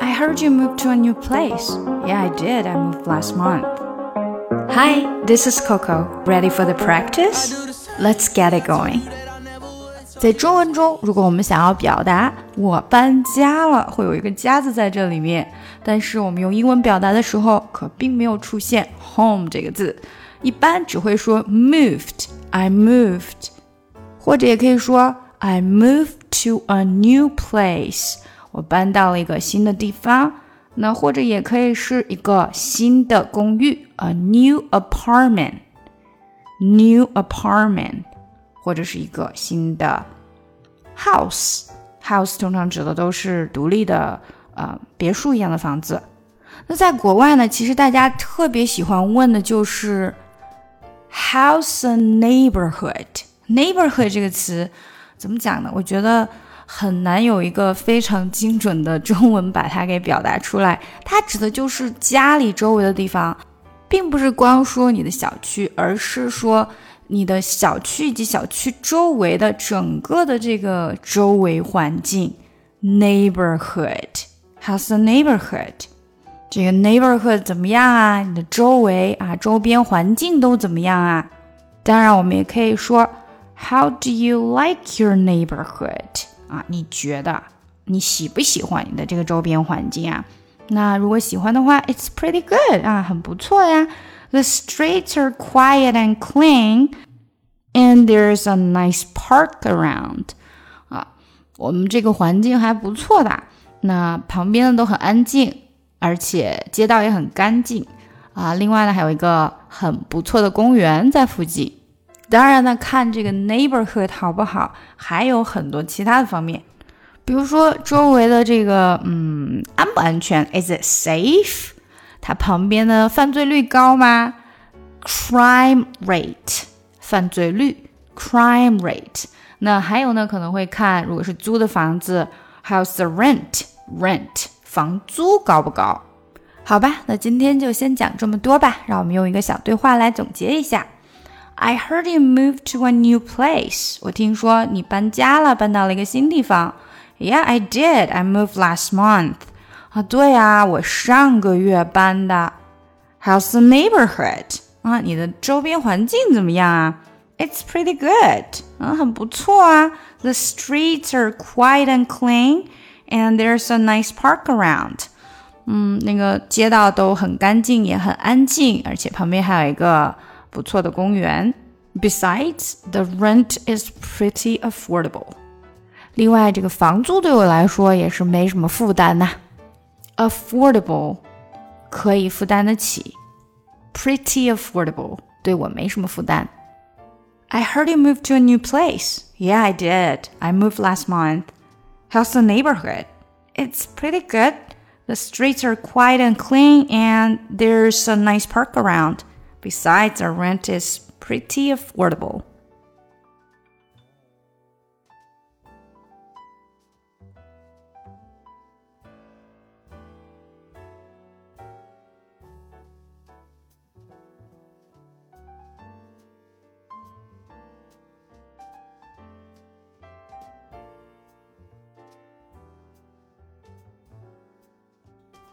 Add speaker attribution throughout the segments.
Speaker 1: I heard you moved to a new place. Yeah, I did. I moved last month. Hi, this is Coco. Ready for the practice? Let's get it going. 在中文中，如果我们想要表达我搬家了，会有一个“家”字在这里面。但是我们用英文表达的时候，可并没有出现 “home” 这个字，一般只会说 “moved”。I moved，或者也可以说 “I moved to a new place”。 我搬到了一个新的地方。那或者也可以是一个新的公寓，a new apartment，new apartment，或者是一个新的 house。house 通常指的都是独立的，呃，别墅一样的房子。那在国外呢，其实大家特别喜欢问的就是 how's a neighborhood？neighborhood 这个词怎么讲呢？我觉得。很难有一个非常精准的中文把它给表达出来。它指的就是家里周围的地方，并不是光说你的小区，而是说你的小区以及小区周围的整个的这个周围环境。Neighborhood，how's the neighborhood？这个 neighborhood 怎么样啊？你的周围啊，周边环境都怎么样啊？当然，我们也可以说，How do you like your neighborhood？啊，你觉得你喜不喜欢你的这个周边环境啊？那如果喜欢的话，It's pretty good 啊，很不错呀。The streets are quiet and clean, and there's a nice park around。啊，我们这个环境还不错的。那旁边的都很安静，而且街道也很干净啊。另外呢，还有一个很不错的公园在附近。当然呢，看这个 neighborhood 好不好，还有很多其他的方面，比如说周围的这个，嗯，安不安全？Is it safe？它旁边的犯罪率高吗？Crime rate，犯罪率，crime rate。那还有呢，可能会看，如果是租的房子还有 the rent，rent，房租高不高？好吧，那今天就先讲这么多吧。让我们用一个小对话来总结一下。I heard you moved to a new place. 我听说你搬家了，搬到了一个新地方。Yeah, I did. I moved last month. 啊，对啊，我上个月搬的。How's the neighborhood? 啊，你的周边环境怎么样啊？It's pretty good. 啊，很不错啊。The streets are quiet and clean, and there's a nice park around. 嗯，那个街道都很干净，也很安静，而且旁边还有一个。 不错的公园。Besides, the rent is pretty affordable. 另外，这个房租对我来说也是没什么负担呐。Affordable，可以负担得起。Pretty affordable，对我没什么负担。I heard you moved to a new place. Yeah, I did. I moved last month. How's the neighborhood? It's pretty good. The streets are quiet and clean, and there's a nice park around. Besides, our rent is pretty affordable.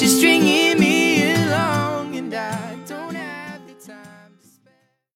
Speaker 1: just string it